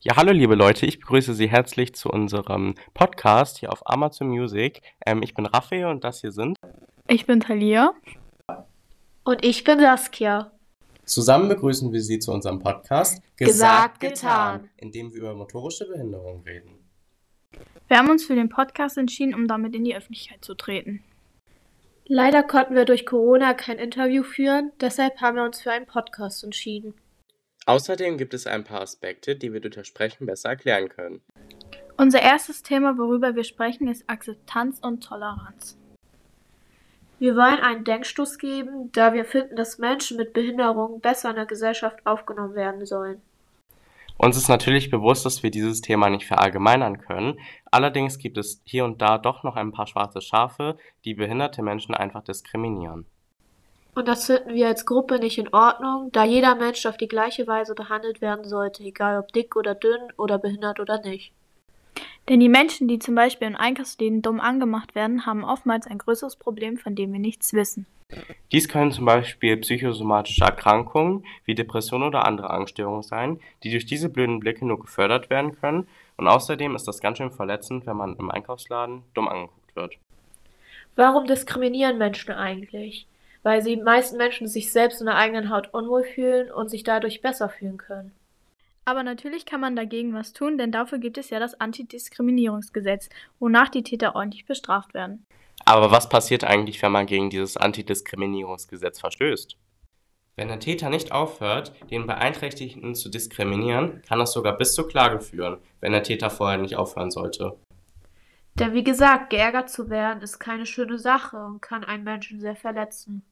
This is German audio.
Ja, hallo liebe Leute, ich begrüße Sie herzlich zu unserem Podcast hier auf Amazon Music. Ähm, ich bin Raphael und das hier sind. Ich bin Talia. Und ich bin Saskia. Zusammen begrüßen wir Sie zu unserem Podcast Gesagt, getan. in dem wir über motorische Behinderung reden. Wir haben uns für den Podcast entschieden, um damit in die Öffentlichkeit zu treten. Leider konnten wir durch Corona kein Interview führen, deshalb haben wir uns für einen Podcast entschieden. Außerdem gibt es ein paar Aspekte, die wir durch das Sprechen besser erklären können. Unser erstes Thema, worüber wir sprechen, ist Akzeptanz und Toleranz. Wir wollen einen Denkstoß geben, da wir finden, dass Menschen mit Behinderungen besser in der Gesellschaft aufgenommen werden sollen. Uns ist natürlich bewusst, dass wir dieses Thema nicht verallgemeinern können. Allerdings gibt es hier und da doch noch ein paar schwarze Schafe, die behinderte Menschen einfach diskriminieren. Und das finden wir als Gruppe nicht in Ordnung, da jeder Mensch auf die gleiche Weise behandelt werden sollte, egal ob dick oder dünn oder behindert oder nicht. Denn die Menschen, die zum Beispiel in Einkaufsläden dumm angemacht werden, haben oftmals ein größeres Problem, von dem wir nichts wissen. Dies können zum Beispiel psychosomatische Erkrankungen wie Depressionen oder andere Angststörungen sein, die durch diese blöden Blicke nur gefördert werden können. Und außerdem ist das ganz schön verletzend, wenn man im Einkaufsladen dumm angeguckt wird. Warum diskriminieren Menschen eigentlich? Weil die meisten Menschen sich selbst in der eigenen Haut unwohl fühlen und sich dadurch besser fühlen können. Aber natürlich kann man dagegen was tun, denn dafür gibt es ja das Antidiskriminierungsgesetz, wonach die Täter ordentlich bestraft werden. Aber was passiert eigentlich, wenn man gegen dieses Antidiskriminierungsgesetz verstößt? Wenn der Täter nicht aufhört, den Beeinträchtigten zu diskriminieren, kann das sogar bis zur Klage führen, wenn der Täter vorher nicht aufhören sollte. Denn wie gesagt, geärgert zu werden ist keine schöne Sache und kann einen Menschen sehr verletzen.